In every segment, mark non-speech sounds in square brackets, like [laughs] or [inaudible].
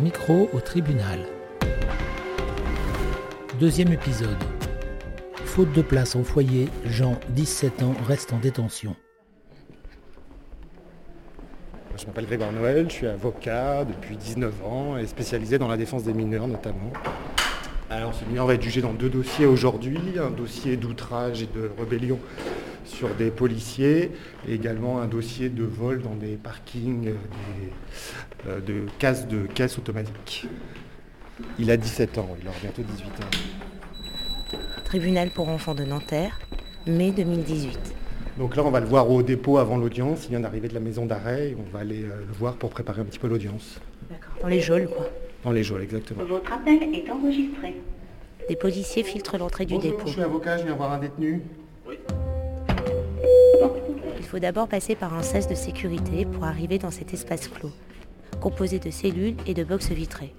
Micro au tribunal. Deuxième épisode. Faute de place en foyer, Jean, 17 ans, reste en détention. Je m'appelle Grégoire Noël, je suis avocat depuis 19 ans et spécialisé dans la défense des mineurs notamment. Alors ce mineur va être jugé dans deux dossiers aujourd'hui, un dossier d'outrage et de rébellion sur des policiers et également un dossier de vol dans des parkings des, euh, de cases de caisses automatiques. Il a 17 ans, il aura bientôt 18 ans. Tribunal pour enfants de Nanterre, mai 2018. Donc là, on va le voir au dépôt avant l'audience. Il vient d'arriver de la maison d'arrêt et on va aller euh, le voir pour préparer un petit peu l'audience. Dans les geôles, quoi. Dans les geôles, exactement. Votre appel est enregistré. Des policiers filtrent l'entrée du Bonjour, dépôt. je suis avocat, je viens voir un détenu. Il faut d'abord passer par un sas de sécurité pour arriver dans cet espace clos, composé de cellules et de boxes vitrées.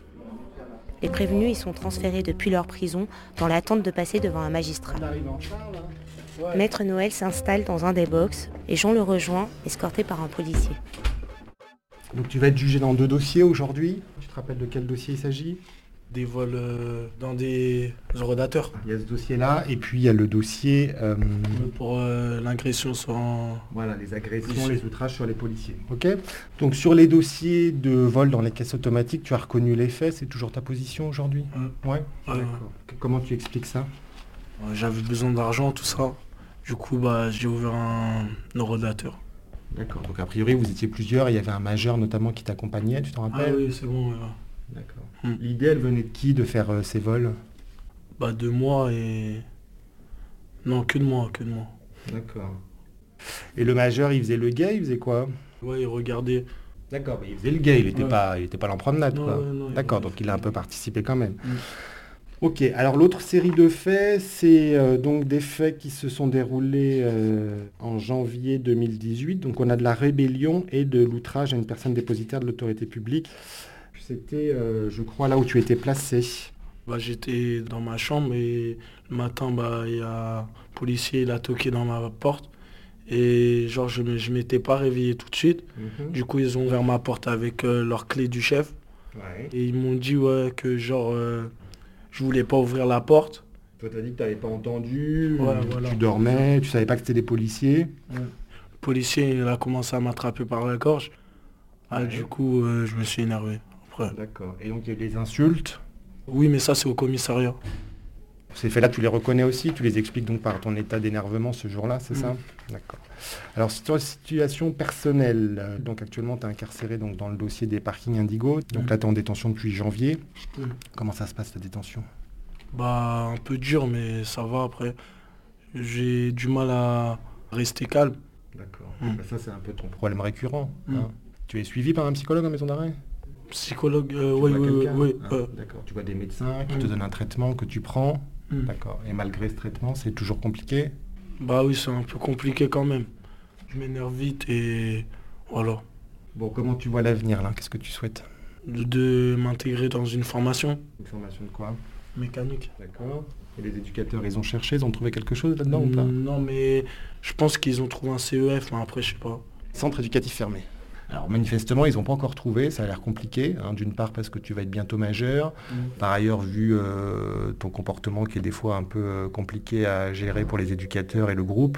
Les prévenus y sont transférés depuis leur prison dans l'attente de passer devant un magistrat. Maître Noël s'installe dans un des box et Jean le rejoint, escorté par un policier. Donc tu vas être jugé dans deux dossiers aujourd'hui. Tu te rappelles de quel dossier il s'agit? Des vols euh, dans des ordinateurs Il y a ce dossier-là et puis il y a le dossier... euh, pour euh, l'agression sans... Voilà, les agressions, les outrages sur les policiers. Ok Donc sur les dossiers de vol dans les caisses automatiques, tu as reconnu les faits, c'est toujours ta position aujourd'hui? Ouais. Ouais. Comment tu expliques ça? J'avais besoin d'argent, tout ça. Du coup, bah, j'ai ouvert un ordinateur. D'accord. Donc a priori vous étiez plusieurs, il y avait un majeur notamment qui t'accompagnait, tu t'en Ah rappelles oui, c'est bon. ouais. D'accord. Hmm. L'idée elle venait de qui de faire euh, ces vols? Bah, de moi et... Non, que de moi, que de moi. D'accord. Et le majeur il faisait le gay, il faisait quoi? Ouais, regardez. D'accord, mais il faisait le gay, il n'était Ouais. pas, il était pas l'empromenade quoi. ouais, il- D'accord, donc il a un peu participé quand même. Mm. Ok, alors l'autre série de faits, c'est euh, donc des faits qui se sont déroulés euh, en janvier 2018. Donc on a de la rébellion et de l'outrage à une personne dépositaire de l'autorité publique. C'était, euh, je crois, là où tu étais placé. Bah, j'étais dans ma chambre et le matin, bah, il y a un policier, il a toqué dans ma porte. Et genre, je ne m'étais pas réveillé tout de suite. Du coup, ils ont ouvert ma porte avec euh, leur clé du chef. Ouais. Et ils m'ont dit ouais, que genre, euh, je voulais pas ouvrir la porte. Toi t'as dit que tu n'avais pas entendu, Ouais, voilà. tu dormais, tu savais pas que c'était des policiers. Le policier, il a commencé à m'attraper par la gorge. Ah. Du coup, euh, je me suis énervé. Après. D'accord. Et donc il y a eu des insultes. Oui, mais ça, c'est au commissariat. Ces faits-là, tu les reconnais aussi, tu les expliques donc par ton état d'énervement ce jour-là, c'est Mm. ça? D'accord. Alors, la situation personnelle, euh, donc actuellement, tu es incarcéré donc, dans le dossier des parkings Indigo. Donc Mm. là, tu es en détention depuis janvier. Mm. Comment ça se passe, ta détention? Bah, un peu dur, mais ça va après. J'ai du mal à rester calme. D'accord. Bah, ça, c'est un peu ton problème récurrent. Hein. Tu es suivi par un psychologue en maison d'arrêt? Psychologue, euh, oui, oui, oui. Ah, euh, D'accord. Tu vois des médecins qui te Mm. donnent un traitement que tu prends. hmm. D'accord. Et malgré ce traitement, c'est toujours compliqué Bah oui, c'est un peu compliqué quand même. Je m'énerve vite et voilà. Bon, comment tu vois l'avenir là? Qu'est-ce que tu souhaites? De, de m'intégrer dans une formation Une formation de quoi? Mécanique. D'accord. Et les éducateurs, ils ont cherché, ils ont trouvé quelque chose là-dedans ou pas? Non, mais je pense qu'ils ont trouvé un CEF, mais après, je sais pas. Centre éducatif fermé. Alors manifestement, ils n'ont pas encore trouvé, ça a l'air compliqué, hein, d'une part parce que tu vas être bientôt majeur, par ailleurs vu euh, ton comportement qui est des fois un peu euh, compliqué à gérer pour les éducateurs et le groupe,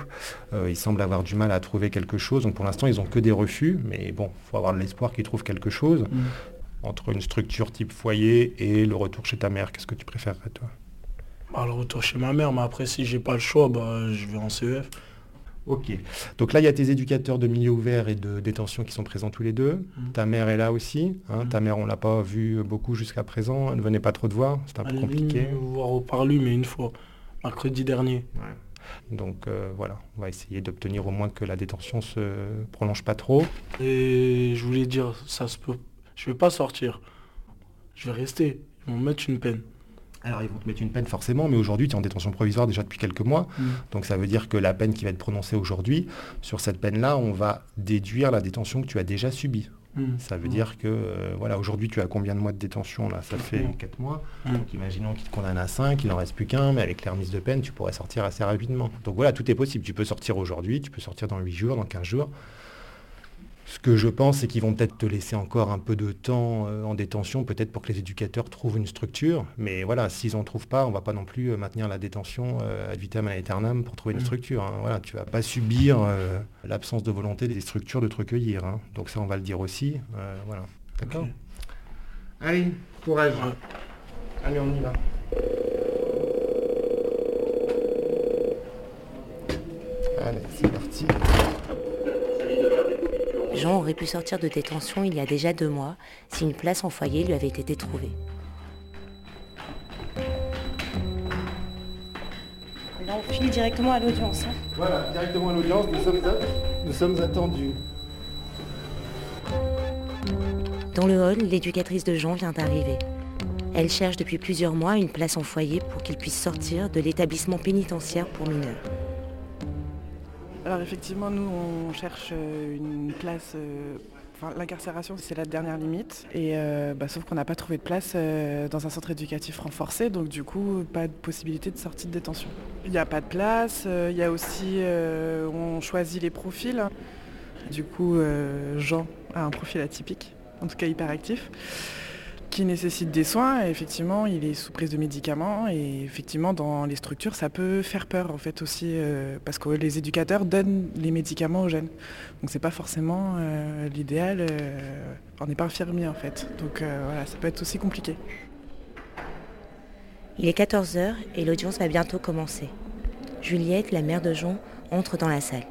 euh, ils semblent avoir du mal à trouver quelque chose, donc pour l'instant ils n'ont que des refus, mais bon, il faut avoir de l'espoir qu'ils trouvent quelque chose. Mm. Entre une structure type foyer et le retour chez ta mère, qu'est-ce que tu préférerais toi? Bah, le retour chez ma mère, mais après, si j'ai pas le choix, bah, je vais en CEF. Ok. Donc là, il y a tes éducateurs de milieu ouvert et de détention qui sont présents tous les deux. Mhm. Ta mère est là aussi. hein. Mhm. Ta mère, on l'a pas vue beaucoup jusqu'à présent. Elle ne venait pas trop te voir. C'était un peu Elle compliqué. me voir au parlu, mais une fois, mercredi dernier. Donc euh, voilà, on va essayer d'obtenir au moins que la détention se prolonge pas trop. Et je voulais dire, ça se peut. Je vais pas sortir. Je vais rester. Ils vont me mettre une peine. Alors ils vont te mettre une peine forcément, mais aujourd'hui tu es en détention provisoire déjà depuis quelques mois. Donc ça veut dire que la peine qui va être prononcée aujourd'hui, sur cette peine-là, on va déduire la détention que tu as déjà subie. Mm. Ça veut Mm. dire que, euh, voilà, aujourd'hui, tu as combien de mois de détention là? Ça fait Mm. 4 mois. Mm. Donc imaginons qu'il te condamne à 5, il n'en reste plus qu'un, mais avec les remises de peine, tu pourrais sortir assez rapidement. Donc voilà, tout est possible. Tu peux sortir aujourd'hui, tu peux sortir dans 8 jours, dans 15 jours. Ce que je pense, c'est qu'ils vont peut-être te laisser encore un peu de temps euh, en détention, peut-être pour que les éducateurs trouvent une structure. Mais voilà, s'ils n'en trouvent pas, on ne va pas non plus euh, maintenir la détention ad vitam aeternam pour trouver une mmh. structure. Hein. Voilà, tu ne vas pas subir l'absence de volonté des structures de te recueillir. Hein. Donc ça, on va le dire aussi. voilà. D'accord Allez, courage. Allez, on y va. Allez, c'est parti. Jean aurait pu sortir de détention il y a déjà deux mois si une place en foyer lui avait été trouvée. Là, on file directement à l'audience. Hein. Voilà, directement à l'audience, nous sommes attendus. Dans le hall, l'éducatrice de Jean vient d'arriver. Elle cherche depuis plusieurs mois une place en foyer pour qu'il puisse sortir de l'établissement pénitentiaire pour mineurs. Alors effectivement, nous, on cherche euh, une place... Euh, l'incarcération, c'est la dernière limite. Et euh, bah, sauf qu'on n'a pas trouvé de place dans un centre éducatif renforcé, donc du coup, pas de possibilité de sortie de détention. Il n'y a pas de place. Il y a aussi, on choisit les profils. Du coup, Jean a un profil atypique, en tout cas hyperactif qui nécessite des soins. Et effectivement, il est sous prise de médicaments. Et effectivement, dans les structures, ça peut faire peur en fait aussi, euh, parce que les éducateurs donnent les médicaments aux jeunes. Donc c'est pas forcément euh, l'idéal. Euh, on n'est pas infirmier en fait. Donc voilà, ça peut être aussi compliqué. Il est 14h et l'audience va bientôt commencer. Juliette, la mère de Jean, entre dans la salle.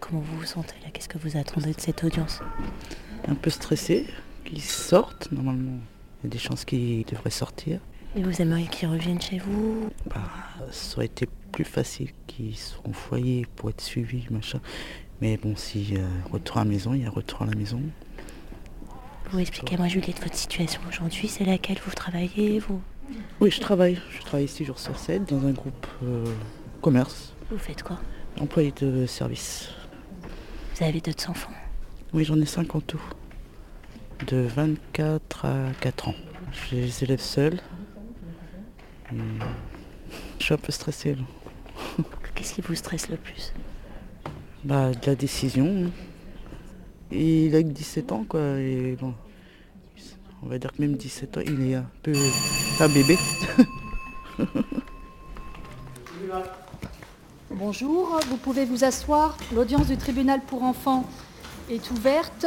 Comment vous vous sentez là? Qu'est-ce que vous attendez de cette audience? Un peu stressée, qu'ils sortent. Normalement, il y a des chances qu'ils devraient sortir. Et vous aimeriez qu'ils reviennent chez vous? Bah, Ça aurait été plus facile qu'ils soient en foyer pour être suivis, machin. Mais bon, si euh, retour à la maison, il y a retour à la maison. Vous expliquez-moi, Juliette, votre situation aujourd'hui, c'est laquelle? Vous travaillez vous? Oui, je travaille. Je travaille 6 jours sur 7 dans un groupe euh, commerce. Vous faites quoi? Employé de service. Vous avez d'autres enfants? Oui, j'en ai 5 en tout de 24 à 4 ans. Je les élève seuls. Je suis un peu stressée. [laughs] Qu'est-ce qui vous stresse le plus? Bah de la décision. il a que 17 ans quoi. Et bon, on va dire que même 17 ans, il est un peu un bébé. [laughs] Bonjour, vous pouvez vous asseoir. L'audience du tribunal pour enfants est ouverte.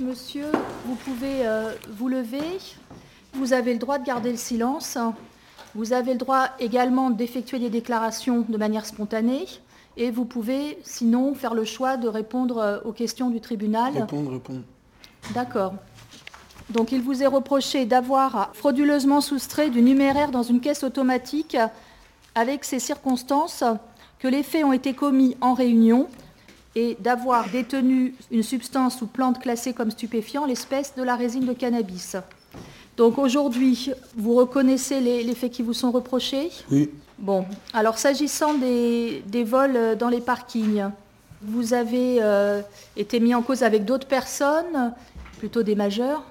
Monsieur, vous pouvez euh, vous lever. Vous avez le droit de garder le silence. Vous avez le droit également d'effectuer des déclarations de manière spontanée. Et vous pouvez, sinon, faire le choix de répondre euh, aux questions du tribunal. Répondre, répondre. D'accord. Donc il vous est reproché d'avoir frauduleusement soustrait du numéraire dans une caisse automatique avec ces circonstances que les faits ont été commis en réunion et d'avoir détenu une substance ou plante classée comme stupéfiant, l'espèce de la résine de cannabis. Donc aujourd'hui, vous reconnaissez les, faits qui vous sont reprochés Oui. Bon, alors s'agissant des, vols dans les parkings, vous avez euh, été mis en cause avec d'autres personnes, plutôt des majeurs.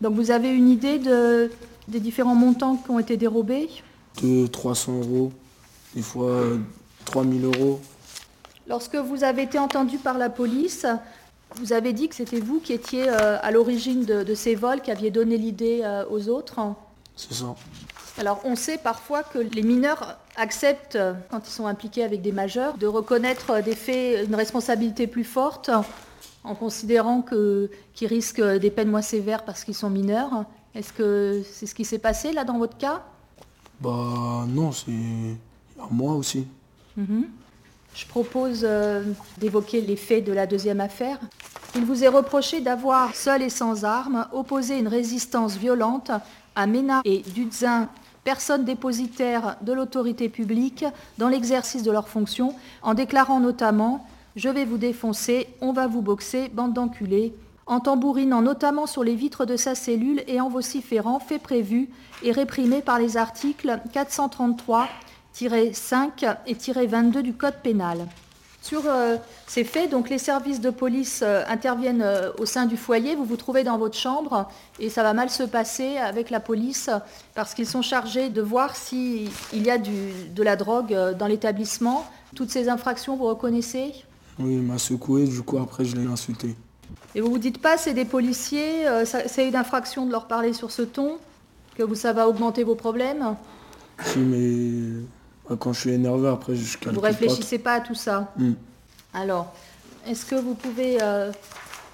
Donc vous avez une idée de, des différents montants qui ont été dérobés? De 300 euros, des fois 3000 euros. Lorsque vous avez été entendu par la police, vous avez dit que c'était vous qui étiez euh, à l'origine de, ces vols, qui aviez donné l'idée euh, aux autres. C'est ça. Alors on sait parfois que les mineurs acceptent, quand ils sont impliqués avec des majeurs, de reconnaître des faits, une responsabilité plus forte, en considérant qu'ils risquent des peines moins sévères parce qu'ils sont mineurs. Est-ce que c'est ce qui s'est passé là dans votre cas? Bah non, c'est moi aussi. Mhm. Je propose euh, d'évoquer les faits de la deuxième affaire. Il vous est reproché d'avoir, seul et sans armes, opposé une résistance violente à Ménard et Dudzin, personnes dépositaires de l'autorité publique, dans l'exercice de leurs fonctions, en déclarant notamment Je vais vous défoncer, on va vous boxer, bande d'enculés en tambourinant notamment sur les vitres de sa cellule et en vociférant faits prévus et réprimés par les articles 433 5 et 22 du Code pénal. Sur euh, ces faits, donc les services de police euh, interviennent euh, au sein du foyer. Vous vous trouvez dans votre chambre et ça va mal se passer avec la police parce qu'ils sont chargés de voir s'il y a de la drogue dans l'établissement. Toutes ces infractions, vous reconnaissez? Oui, il m'a secoué, du coup après je l'ai insulté. Et vous vous dites pas, c'est des policiers, c'est une infraction de leur parler sur ce ton Que vous, ça va augmenter vos problèmes? Si, mais quand je suis énervé, après je calcule Vous réfléchissez pas à tout ça Hmm. Alors, est-ce que vous pouvez euh,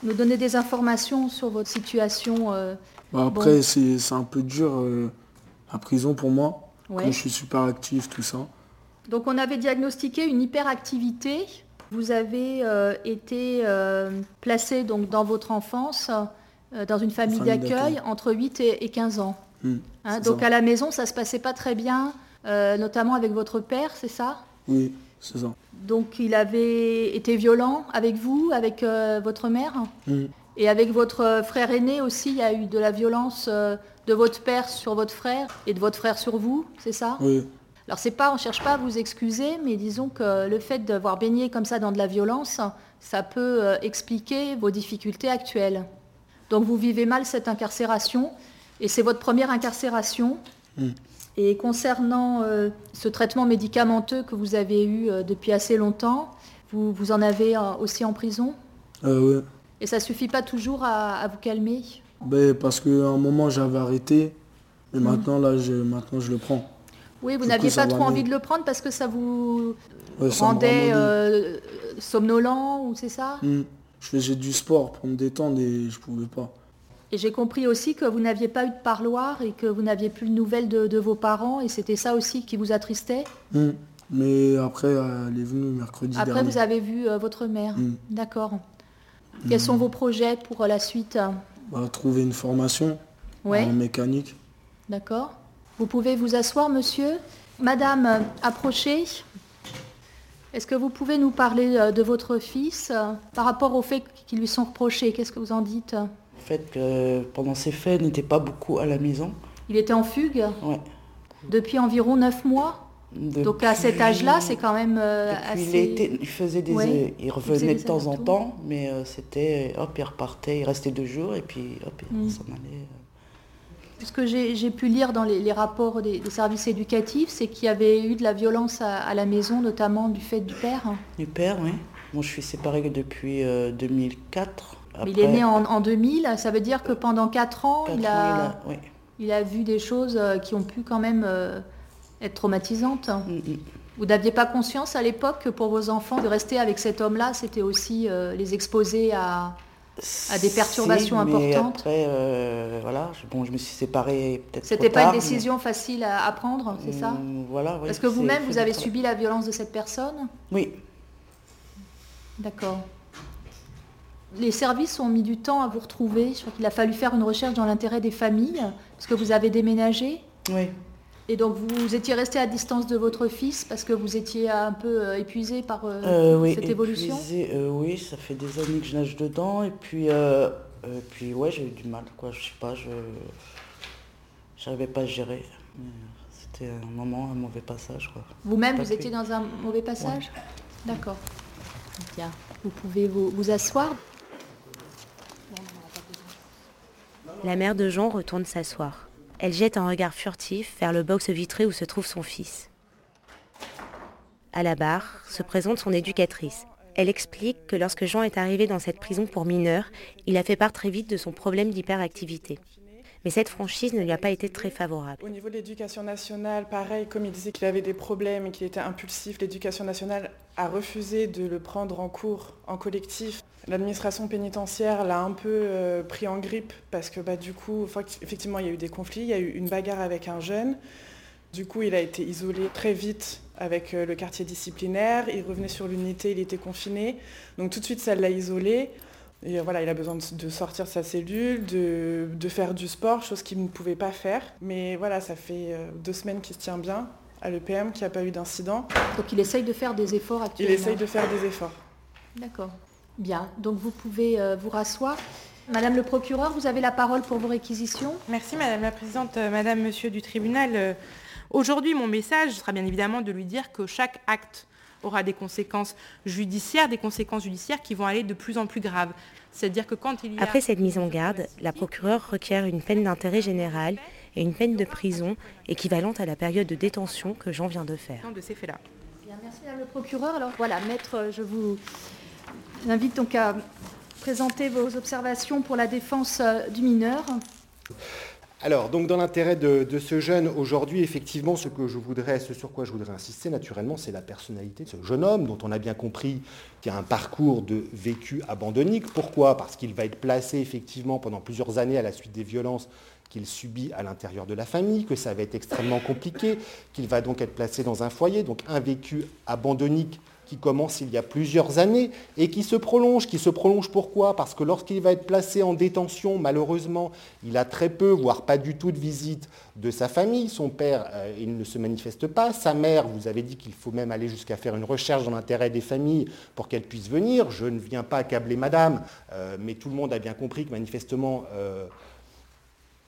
nous donner des informations sur votre situation euh, Bah, après, c'est c'est un peu dur, euh, la prison pour moi. ouais. Quand je suis super actif, tout ça. Donc on avait diagnostiqué une hyperactivité. Vous avez euh, été euh, placé donc, dans votre enfance dans une famille, Famille d'accueil entre 8 et, et 15 ans. Hmm, Hein, donc ça. à la maison, ça se passait pas très bien, euh, notamment avec votre père, c'est ça? Oui, c'est ça. Donc il avait été violent avec vous, avec euh, votre mère? Et avec votre frère aîné aussi, il y a eu de la violence euh, de votre père sur votre frère et de votre frère sur vous, c'est ça? Oui, Alors c'est pas, on cherche pas à vous excuser, mais disons que le fait d'avoir baigné comme ça dans de la violence, ça peut expliquer vos difficultés actuelles. Donc vous vivez mal cette incarcération, et c'est votre première incarcération. Et concernant euh, ce traitement médicamenteux que vous avez eu euh, depuis assez longtemps, vous, vous en avez euh, aussi en prison? Ouais. Et ça suffit pas toujours à, à vous calmer? Ben, parce qu'à un moment j'avais arrêté, mais Hmm. maintenant là je, maintenant je le prends. Oui, vous n'aviez pas trop envie de le prendre parce que ça vous Ouais, ça me rendait somnolent, ou c'est ça? Hmm. Je faisais du sport pour me détendre et je pouvais pas. Et j'ai compris aussi que vous n'aviez pas eu de parloir et que vous n'aviez plus de nouvelles de, de vos parents et c'était ça aussi qui vous attristait. Hmm. Mais après elle est venue mercredi Après, dernier. vous avez vu euh, votre mère. Hmm. D'accord. Quels sont vos projets pour euh, la suite Bah, trouver une formation Ouais, en mécanique. d'accord. Vous pouvez vous asseoir, monsieur. Madame, approchez. Est-ce que vous pouvez nous parler euh, de votre fils par rapport aux faits qui lui sont reprochés? Qu'est-ce que vous en dites? Le fait que pendant ces faits, il n'était pas beaucoup à la maison. Il était en fugue depuis environ 9 mois. Donc à cet âge-là, c'est quand même euh, assez... il, était- il faisait des, Ouais. il revenait de temps en temps, mais euh, c'était, hop, il repartait, il restait deux jours et puis hop, il Mm. s'en allait. Euh. Ce que j'ai pu lire dans les, les rapports des, des services éducatifs, c'est qu'il y avait eu de la violence à, à la maison, notamment du fait du père. Du père, oui. Moi, je suis séparée depuis euh, 2004. Mais il est né en, en 2000, ça veut dire que pendant 4 ans, quatre il ans, a, oui. il a vu des choses euh, qui ont pu quand même euh, être traumatisantes. Mm, mm. Vous n'aviez pas conscience à l'époque que pour vos enfants, de rester avec cet homme-là, c'était aussi euh, les exposer à... À des perturbations Si, mais importantes. Après, euh, voilà, je, bon, je me suis séparée peut-être C'était pas une mais- décision facile à, à prendre, c'est ça Mm, Voilà, oui, Parce que vous-même, vous avez subi la violence de cette personne Oui, D'accord. Les services ont mis du temps à vous retrouver. Je crois qu'il a fallu faire une recherche dans l'intérêt des familles, parce que vous avez déménagé. oui. Et donc vous étiez resté à distance de votre fils parce que vous étiez un peu euh, épuisé par euh, Euh, oui, cette évolution. épuisée, euh, oui, ça fait des années que je nage dedans et puis, euh, puis ouais, j'ai eu du mal, quoi. Je sais pas, je j'arrivais pas à gérer. C'était un moment, un mauvais passage, quoi. Vous-même, vous étiez dans un mauvais passage D'accord. Bien. Vous pouvez vous, vous asseoir. La mère de Jean retourne s'asseoir. Elle jette un regard furtif vers le box vitré où se trouve son fils. À la barre se présente son éducatrice. Elle explique que lorsque Jean est arrivé dans cette prison pour mineurs, il a fait part très vite de son problème d'hyperactivité. Mais cette franchise ne lui a pas été très favorable. Au niveau de l'éducation nationale, pareil, comme il disait qu'il avait des problèmes et qu'il était impulsif, l'éducation nationale a refusé de le prendre en cours, en collectif. L'administration pénitentiaire l'a un peu euh, pris en grippe parce que bah, du coup, effectivement, il y a eu des conflits, il y a eu une bagarre avec un jeune. Du coup, il a été isolé très vite avec euh, le quartier disciplinaire. Il revenait sur l'unité, il était confiné. Donc tout de suite, ça l'a isolé. Et euh, voilà, il a besoin de, de sortir de sa cellule, de, de faire du sport, chose qu'il ne pouvait pas faire. Mais voilà, ça fait deux semaines qu'il se tient bien à l'EPM, qu'il n'y a pas eu d'incident. Donc il essaye de faire des efforts Il actuellement. essaye de faire des efforts. D'accord. Bien. Donc vous pouvez euh, vous rasseoir. Madame le procureur, vous avez la parole pour vos réquisitions. Merci Madame la Présidente, euh, Madame, Monsieur du tribunal. Euh, Aujourd'hui, mon message sera bien évidemment de lui dire que chaque acte aura des conséquences judiciaires, des conséquences judiciaires qui vont aller de plus en plus graves. C'est-à-dire que quand il y a... Après cette mise en garde, la procureure requiert une peine d'intérêt général et une peine de prison équivalente à la période de détention que Jean vient de faire. de ces faits-là. Bien, merci Madame le procureur. Alors voilà, maître, je vous j'invite donc à présenter vos observations pour la défense euh, du mineur. Alors, donc dans l'intérêt de, ce jeune, aujourd'hui, effectivement, ce je sur quoi je voudrais insister, naturellement, c'est la personnalité de ce jeune homme, dont on a bien compris qu'il a un parcours de vécu abandonnique. Pourquoi? Parce qu'il va être placé, effectivement, pendant plusieurs années à la suite des violences qu'il subit à l'intérieur de la famille, que ça va être extrêmement compliqué, qu'il va donc être placé dans un foyer, donc un vécu abandonnique qui commence il y a plusieurs années et qui se prolonge. Qui se prolonge pourquoi? Parce que lorsqu'il va être placé en détention, malheureusement, il a très peu, voire pas du tout de visite de sa famille. Son père, euh, il ne se manifeste pas. Sa mère, vous avez dit qu'il faut même aller jusqu'à faire une recherche dans l'intérêt des familles pour qu'elle puisse venir. Je ne viens pas accabler madame, euh, mais tout le monde a bien compris que manifestement... Euh,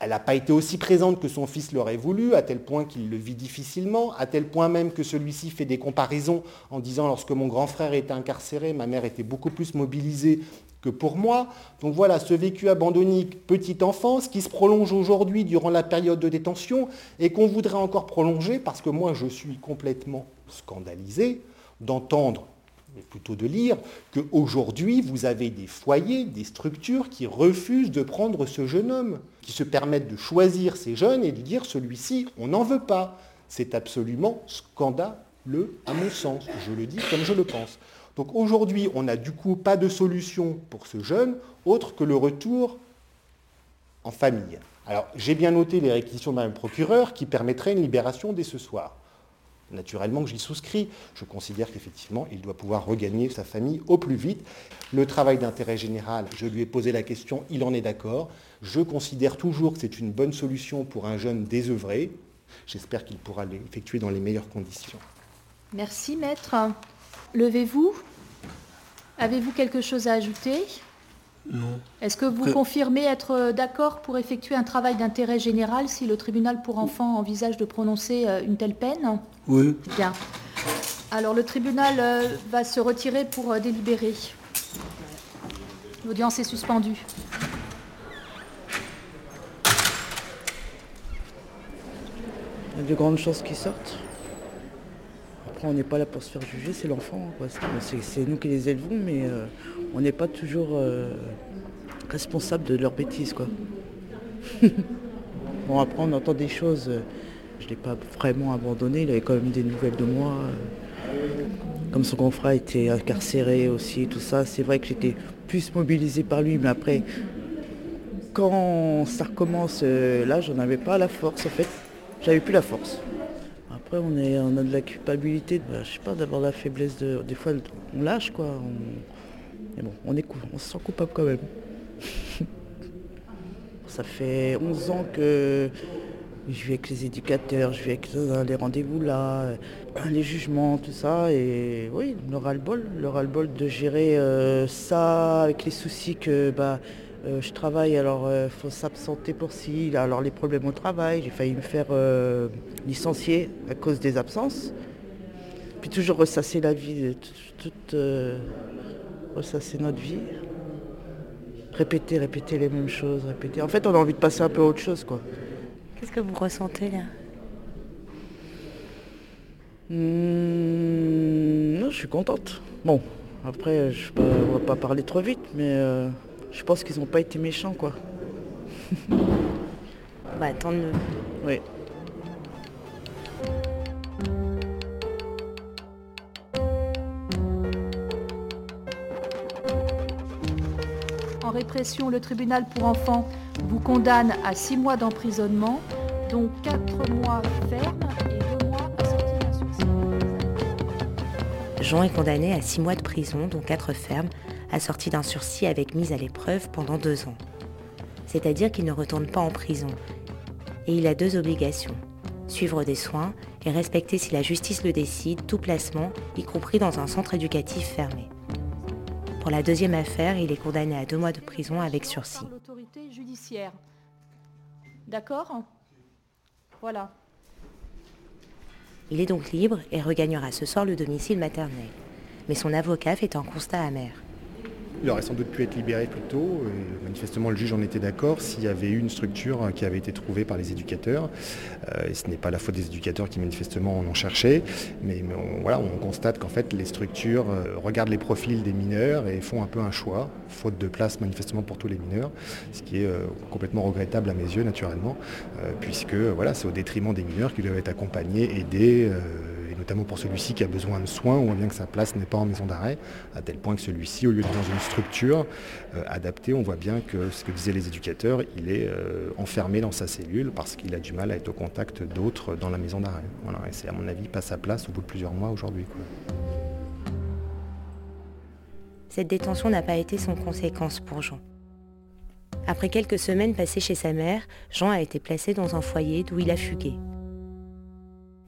elle n'a pas été aussi présente que son fils l'aurait voulu, à tel point qu'il le vit difficilement, à tel point même que celui-ci fait des comparaisons en disant lorsque mon grand frère était incarcéré, ma mère était beaucoup plus mobilisée que pour moi. Donc voilà, ce vécu abandonnique, petite enfance, qui se prolonge aujourd'hui durant la période de détention et qu'on voudrait encore prolonger parce que moi je suis complètement scandalisé d'entendre mais plutôt de lire, qu'aujourd'hui, vous avez des foyers, des structures qui refusent de prendre ce jeune homme, qui se permettent de choisir ces jeunes et de dire celui-ci, on n'en veut pas. C'est absolument scandaleux, à mon sens. Je le dis comme je le pense. Donc aujourd'hui, on n'a du coup pas de solution pour ce jeune, autre que le retour en famille. Alors, j'ai bien noté les réquisitions de le procureur qui permettraient une libération dès ce soir naturellement que j'y souscris. Je considère qu'effectivement, il doit pouvoir regagner sa famille au plus vite. Le travail d'intérêt général, je lui ai posé la question, il en est d'accord. Je considère toujours que c'est une bonne solution pour un jeune désœuvré. J'espère qu'il pourra l'effectuer dans les meilleures conditions. Merci, maître. Levez-vous. Avez-vous quelque chose à ajouter? Non. Est-ce que vous confirmez être euh, d'accord pour effectuer un travail d'intérêt général si le tribunal pour enfants envisage de prononcer euh, une telle peine? Oui. Bien. Alors le tribunal euh, va se retirer pour délibérer. L'audience est suspendue. Il y a de grandes chances qu'ils sortent. On n'est pas là pour se faire juger, c'est l'enfant. C'est nous qui les élevons, mais on n'est pas toujours euh, responsable de leurs bêtises. Quoi. [laughs] bon, après, on entend des choses. Euh, je ne l'ai pas vraiment abandonné, il avait quand même des nouvelles de moi. Euh. Comme son grand frère était incarcéré aussi, tout ça, c'est vrai que j'étais plus mobilisée par lui, mais après, quand ça recommence, là, j'en avais pas la force, en fait. J'avais plus la force. Après, on, a de la culpabilité, bah, je sais pas, d'avoir la faiblesse de. Des fois, on lâche, quoi. Mais bon, on, est, on se sent coupable quand même. [laughs] Ça fait 11 ans que je vis avec les éducateurs, je vis avec les rendez-vous là, euh, les jugements, tout ça. Et oui, le ras-le-bol, le ras-le-bol de gérer euh, ça avec les soucis que bah, euh, je travaille, alors il faut s'absenter pour ci, alors les problèmes au travail, j'ai failli me faire licencier à cause des absences. Puis toujours ressasser la vie, toute c'est notre vie. Répéter, répéter les mêmes choses, répéter. En fait, on a envie de passer un peu à autre chose, quoi. Qu'est-ce que vous ressentez là? Non, je suis contente. Bon, après, je ne va pas parler trop vite, mais euh, je pense qu'ils n'ont pas été méchants, quoi. [laughs] bah, tant mieux. Oui. répression, le tribunal pour enfants vous condamne à 6 mois d'emprisonnement, dont 4 mois fermes et 2 mois assortis d'un sursis. Jean est condamné à 6 mois de prison, dont 4 fermes, assortis d'un sursis avec mise à l'épreuve pendant 2 ans. C'est-à-dire qu'il ne retourne pas en prison. Et il a deux obligations. Suivre des soins et respecter si la justice le décide tout placement, y compris dans un centre éducatif fermé. Pour la deuxième affaire, il est condamné à deux mois de prison avec sursis. L'autorité judiciaire. D'accord Voilà. Il est donc libre et regagnera ce soir le domicile maternel. Mais son avocat fait un constat amer. Il aurait sans doute pu être libéré plus tôt. Manifestement, le juge en était d'accord s'il y avait eu une structure qui avait été trouvée par les éducateurs. Euh, et ce n'est pas la faute des éducateurs qui manifestement en ont cherché. Mais, on constate qu'en fait, les structures euh, regardent les profils des mineurs et font un peu un choix, faute de place manifestement pour tous les mineurs, ce qui est euh, complètement regrettable à mes yeux, naturellement, puisque voilà, c'est au détriment des mineurs qui doivent être accompagnés, aidés notamment pour celui-ci qui a besoin de soins, on voit bien que sa place n'est pas en maison d'arrêt, à tel point que celui-ci, au lieu d'être dans une structure euh, adaptée, on voit bien que ce que disaient les éducateurs, il est euh, enfermé dans sa cellule parce qu'il a du mal à être au contact d'autres dans la maison d'arrêt. Voilà, et c'est à mon avis pas sa place au bout de plusieurs mois aujourd'hui. Cette détention n'a pas été sans conséquence pour Jean. Après quelques semaines passées chez sa mère, Jean a été placé dans un foyer d'où il a fugué.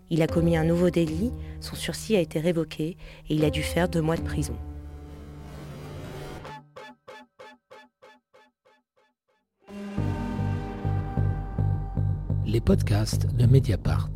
Il a commis un nouveau délit, son sursis a été révoqué et il a dû faire deux mois de prison. Les podcasts de Mediapart.